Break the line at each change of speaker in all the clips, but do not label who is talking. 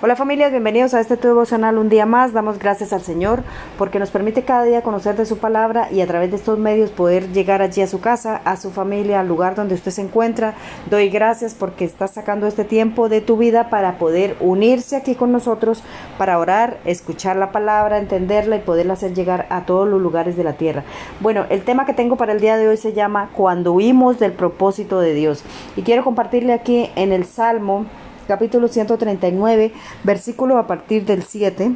Hola familias, bienvenidos a este tu devocional un día más. Damos gracias al Señor porque nos permite cada día conocer de su palabra y a través de estos medios poder llegar allí a su casa, a su familia, al lugar donde usted se encuentra. Doy gracias porque está sacando este tiempo de tu vida para poder unirse aquí con nosotros, para orar, escuchar la palabra, entenderla y poderla hacer llegar a todos los lugares de la tierra. Bueno, el tema que tengo para el día de hoy se llama Cuando huimos del propósito de Dios. Y quiero compartirle aquí en el Salmo capítulo 139, versículo a partir del 7.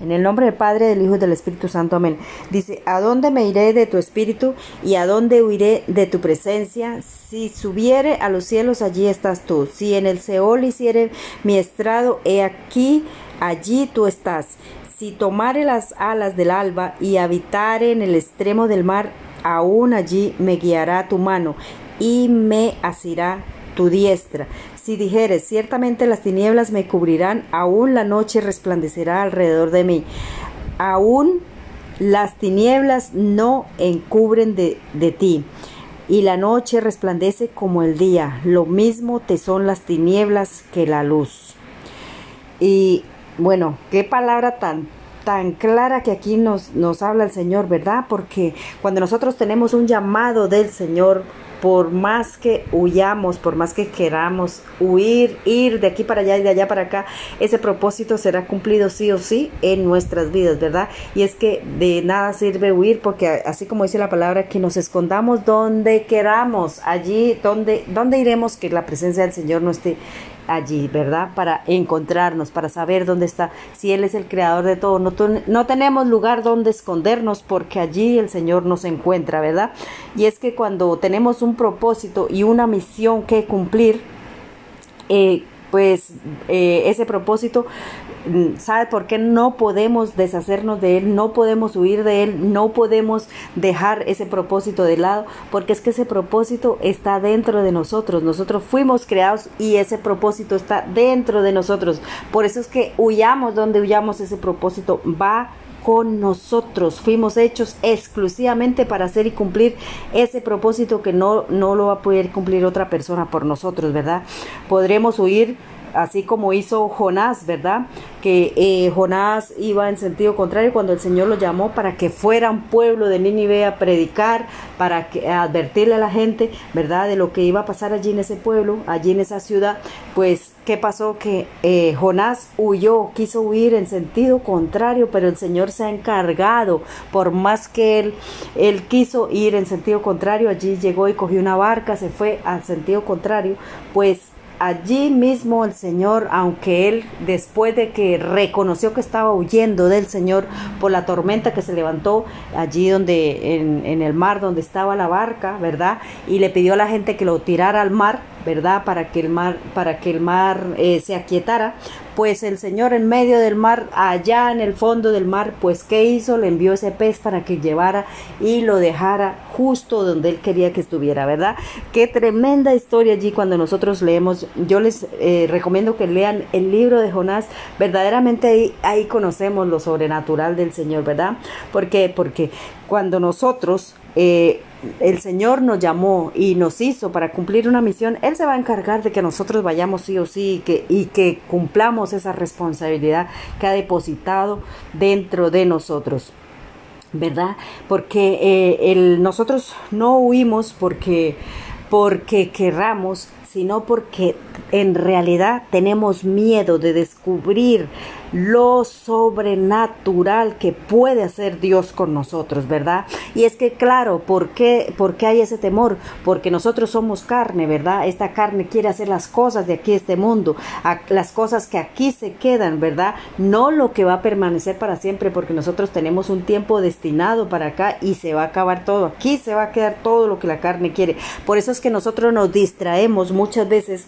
En el nombre del Padre, del Hijo y del Espíritu Santo. Amén. Dice, ¿a dónde me iré de tu espíritu y a dónde huiré de tu presencia? Si subiere a los cielos, allí estás tú. Si en el Seol hiciere mi estrado, he aquí, allí tú estás. Si tomare las alas del alba y habitare en el extremo del mar, aún allí me guiará tu mano y me asirá tu diestra. Si dijeres, ciertamente las tinieblas me cubrirán, aún la noche resplandecerá alrededor de mí. Aún las tinieblas no encubren de, de ti, y la noche resplandece como el día. Lo mismo te son las tinieblas que la luz. Y bueno, qué palabra tan tan clara que aquí nos, nos habla el Señor, ¿verdad? Porque cuando nosotros tenemos un llamado del Señor, por más que huyamos, por más que queramos huir, ir de aquí para allá y de allá para acá, ese propósito será cumplido sí o sí en nuestras vidas, ¿verdad? Y es que de nada sirve huir porque así como dice la palabra, que nos escondamos donde queramos, allí donde, donde iremos que la presencia del Señor no esté allí, ¿verdad? Para encontrarnos, para saber dónde está. Si Él es el creador de todo, no, tenemos lugar donde escondernos porque allí el Señor nos encuentra, ¿verdad? Y es que cuando tenemos un propósito y una misión que cumplir, eh, pues eh, ese propósito, mm, ¿sabe por qué no podemos deshacernos de él? No podemos huir de él, no podemos dejar ese propósito de lado, porque es que ese propósito está dentro de nosotros. Nosotros fuimos creados y ese propósito está dentro de nosotros. Por eso es que huyamos donde huyamos, ese propósito va con nosotros. Fuimos hechos exclusivamente para hacer y cumplir ese propósito que no, no lo va a poder cumplir otra persona por nosotros, ¿verdad? Podremos huir así como hizo Jonás, ¿verdad? Que eh, Jonás iba en sentido contrario cuando el Señor lo llamó para que fuera un pueblo de Nínive a predicar, para que, advertirle a la gente, ¿verdad? De lo que iba a pasar allí en ese pueblo, allí en esa ciudad, pues ¿Qué pasó? Que eh, Jonás huyó, quiso huir en sentido contrario, pero el Señor se ha encargado, por más que él, él quiso ir en sentido contrario, allí llegó y cogió una barca, se fue al sentido contrario, pues allí mismo el Señor, aunque él después de que reconoció que estaba huyendo del Señor por la tormenta que se levantó allí donde en, en el mar donde estaba la barca, ¿verdad? Y le pidió a la gente que lo tirara al mar, ¿verdad? Para que el mar, para que el mar eh, se aquietara. Pues el Señor en medio del mar, allá en el fondo del mar, pues ¿qué hizo? Le envió ese pez para que llevara y lo dejara justo donde él quería que estuviera, ¿verdad? Qué tremenda historia allí cuando nosotros leemos. Yo les eh, recomiendo que lean el libro de Jonás. Verdaderamente ahí, conocemos lo sobrenatural del Señor, ¿verdad? ¿Por qué? Porque cuando nosotros eh, el Señor nos llamó y nos hizo para cumplir una misión, Él se va a encargar de que nosotros vayamos sí o sí y que, y que cumplamos esa responsabilidad que ha depositado dentro de nosotros. ¿Verdad? Porque eh, nosotros no huimos porque, porque querramos, sino porque en realidad tenemos miedo de descubrir lo sobrenatural que puede hacer Dios con nosotros, ¿verdad? Y es que, claro, ¿por qué, ¿por qué hay ese temor? Porque nosotros somos carne, ¿verdad? Esta carne quiere hacer las cosas de aquí, este mundo, las cosas que aquí se quedan, ¿verdad? No lo que va a permanecer para siempre, porque nosotros tenemos un tiempo destinado para acá y se va a acabar todo. Aquí se va a quedar todo lo que la carne quiere. Por eso es que nosotros nos distraemos muchas veces,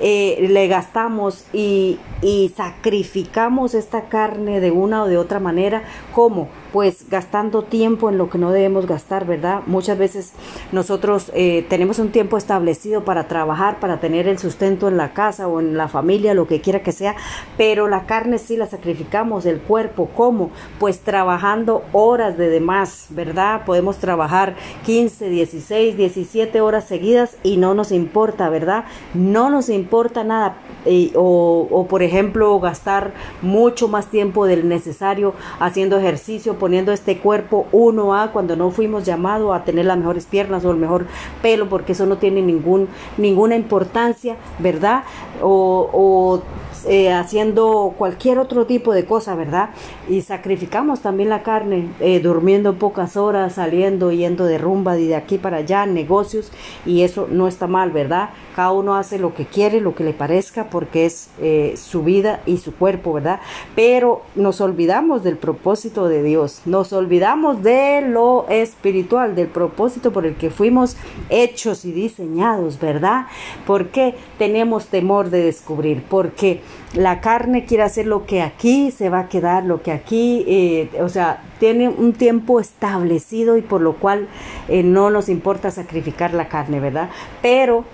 eh, le gastamos y, y sacrificamos esta carne de una o de otra manera. ¿Cómo? Pues gastando tiempo en lo que no debemos gastar, ¿verdad? Muchas veces nosotros eh, tenemos un tiempo establecido para trabajar, para tener el sustento en la casa o en la familia, lo que quiera que sea, pero la carne sí la sacrificamos, el cuerpo, ¿cómo? Pues trabajando horas de demás, ¿verdad? Podemos trabajar 15, 16, 17 horas seguidas y no nos importa, ¿verdad? No nos importa nada. o, o, por ejemplo gastar mucho más tiempo del necesario haciendo ejercicio, poniendo este cuerpo uno a cuando no fuimos llamados a tener las mejores piernas o el mejor pelo, porque eso no tiene ningún, ninguna importancia, ¿verdad? O, o eh, haciendo cualquier otro tipo de cosa, ¿verdad? Y sacrificamos también la carne, eh, durmiendo pocas horas, saliendo, yendo de rumba de aquí para allá, negocios, y eso no está mal, ¿verdad? Cada uno hace lo que quiere, lo que le parezca, porque es eh, su vida y su cuerpo, ¿verdad? Pero nos olvidamos del propósito de Dios, nos olvidamos de lo espiritual, del propósito por el que fuimos hechos y diseñados, ¿verdad? Porque tenemos temor de descubrir, porque la carne quiere hacer lo que aquí se va a quedar, lo que aquí, eh, o sea, tiene un tiempo establecido y por lo cual eh, no nos importa sacrificar la carne, ¿verdad? Pero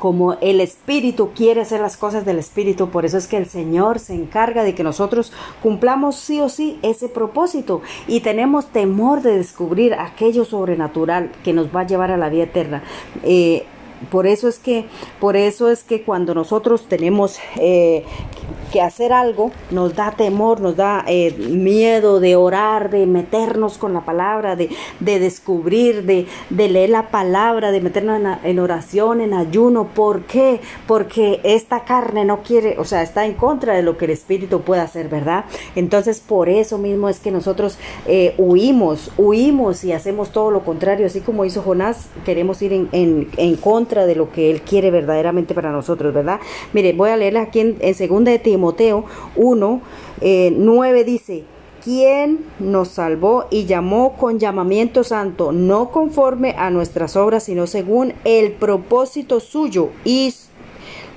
como el Espíritu quiere hacer las cosas del Espíritu, por eso es que el Señor se encarga de que nosotros cumplamos sí o sí ese propósito y tenemos temor de descubrir aquello sobrenatural que nos va a llevar a la vida eterna. Eh, por eso es que, por eso es que cuando nosotros tenemos eh, que hacer algo, nos da temor, nos da eh, miedo de orar, de meternos con la palabra, de, de descubrir, de, de, leer la palabra, de meternos en, oración, en ayuno. ¿Por qué? Porque esta carne no quiere, o sea, está en contra de lo que el Espíritu puede hacer, ¿verdad? Entonces, por eso mismo es que nosotros eh, huimos, huimos y hacemos todo lo contrario, así como hizo Jonás, queremos ir en, en, en contra de lo que Él quiere verdaderamente para nosotros, ¿verdad? Mire, voy a leerle aquí en, en segunda de Timoteo 1, eh, 9 dice, quien nos salvó y llamó con llamamiento santo, no conforme a nuestras obras, sino según el propósito suyo y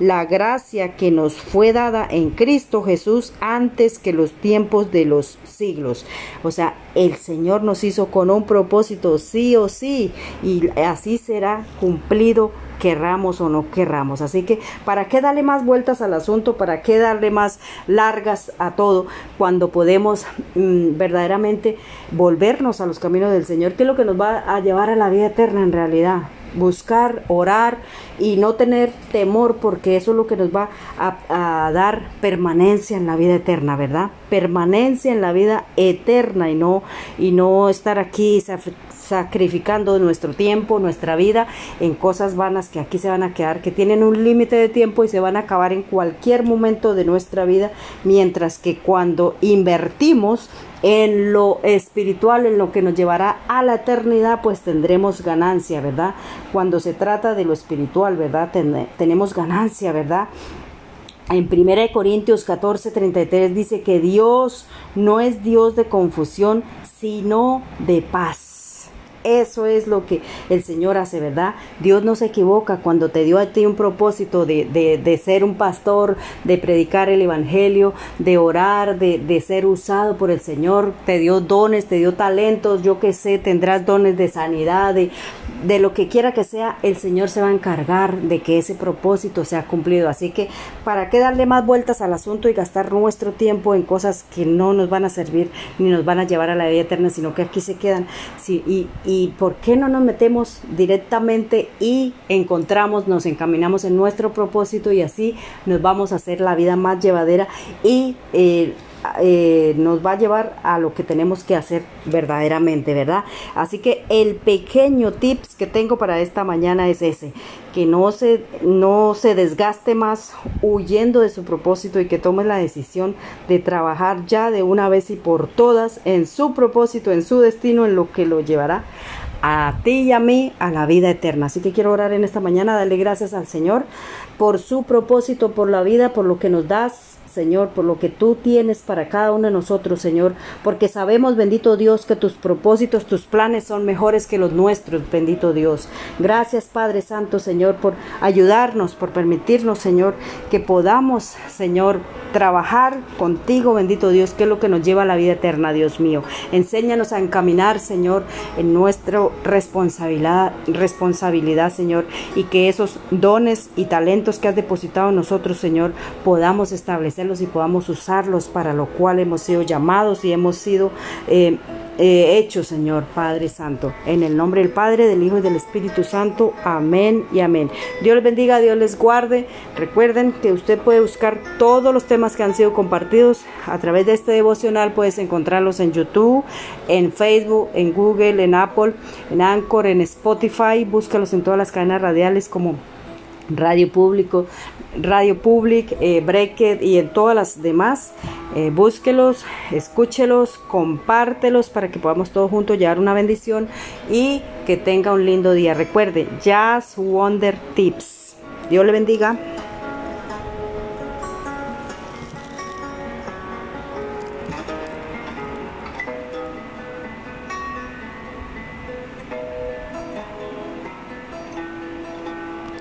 la gracia que nos fue dada en Cristo Jesús antes que los tiempos de los siglos. O sea, el Señor nos hizo con un propósito sí o sí y así será cumplido querramos o no querramos. Así que, ¿para qué darle más vueltas al asunto? ¿Para qué darle más largas a todo cuando podemos mmm, verdaderamente volvernos a los caminos del Señor? ¿Qué es lo que nos va a llevar a la vida eterna en realidad? Buscar, orar y no tener temor porque eso es lo que nos va a, a, dar permanencia en la vida eterna, ¿verdad? Permanencia en la vida eterna y no, y no estar aquí sacrificando nuestro tiempo, nuestra vida en cosas vanas que aquí se van a quedar, que tienen un límite de tiempo y se van a acabar en cualquier momento de nuestra vida, mientras que cuando invertimos en lo espiritual, en lo que nos llevará a la eternidad, pues tendremos ganancia, ¿verdad? Cuando se trata de lo espiritual, ¿verdad? Ten tenemos ganancia, ¿verdad? En 1 Corintios 14, 33 dice que Dios no es Dios de confusión, sino de paz eso es lo que el Señor hace, ¿verdad? Dios no se equivoca cuando te dio a ti un propósito de, de, de ser un pastor, de predicar el Evangelio, de orar, de, de, ser usado por el Señor. Te dio dones, te dio talentos, yo que sé, tendrás dones de sanidad, de, de lo que quiera que sea, el Señor se va a encargar de que ese propósito sea cumplido. Así que, ¿para qué darle más vueltas al asunto y gastar nuestro tiempo en cosas que no nos van a servir ni nos van a llevar a la vida eterna, sino que aquí se quedan? Sí, y, y y por qué no nos metemos directamente y encontramos, nos encaminamos en nuestro propósito y así nos vamos a hacer la vida más llevadera y eh, eh, nos va a llevar a lo que tenemos que hacer verdaderamente, ¿verdad? Así que el pequeño tips que tengo para esta mañana es ese, que no se, no se desgaste más huyendo de su propósito y que tome la decisión de trabajar ya de una vez y por todas en su propósito, en su destino, en lo que lo llevará a ti y a mí a la vida eterna. Así que quiero orar en esta mañana, darle gracias al Señor por su propósito, por la vida, por lo que nos das Señor, por lo que tú tienes para cada uno de nosotros, Señor, porque sabemos, bendito Dios, que tus propósitos, tus planes son mejores que los nuestros, bendito Dios. Gracias, Padre Santo, Señor, por ayudarnos, por permitirnos, Señor, que podamos, Señor, trabajar contigo, bendito Dios, que es lo que nos lleva a la vida eterna, Dios mío. Enséñanos a encaminar, Señor, en nuestra responsabilidad, responsabilidad, Señor, y que esos dones y talentos que has depositado en nosotros, Señor, podamos y podamos usarlos para lo cual hemos sido llamados y hemos sido eh, eh, hechos, Señor Padre Santo. En el nombre del Padre, del Hijo y del Espíritu Santo. Amén y amén. Dios les bendiga, Dios les guarde. Recuerden que usted puede buscar todos los temas que han sido compartidos a través de este devocional. Puedes encontrarlos en YouTube, en Facebook, en Google, en Apple, en Anchor, en Spotify. Búscalos en todas las cadenas radiales como Radio Público, Radio Public, eh, y en todas las demás. Eh, búsquelos, escúchelos, compártelos para que podamos todos juntos llevar una bendición y que tenga un lindo día. Recuerde, Jazz Wonder Tips. Dios le bendiga.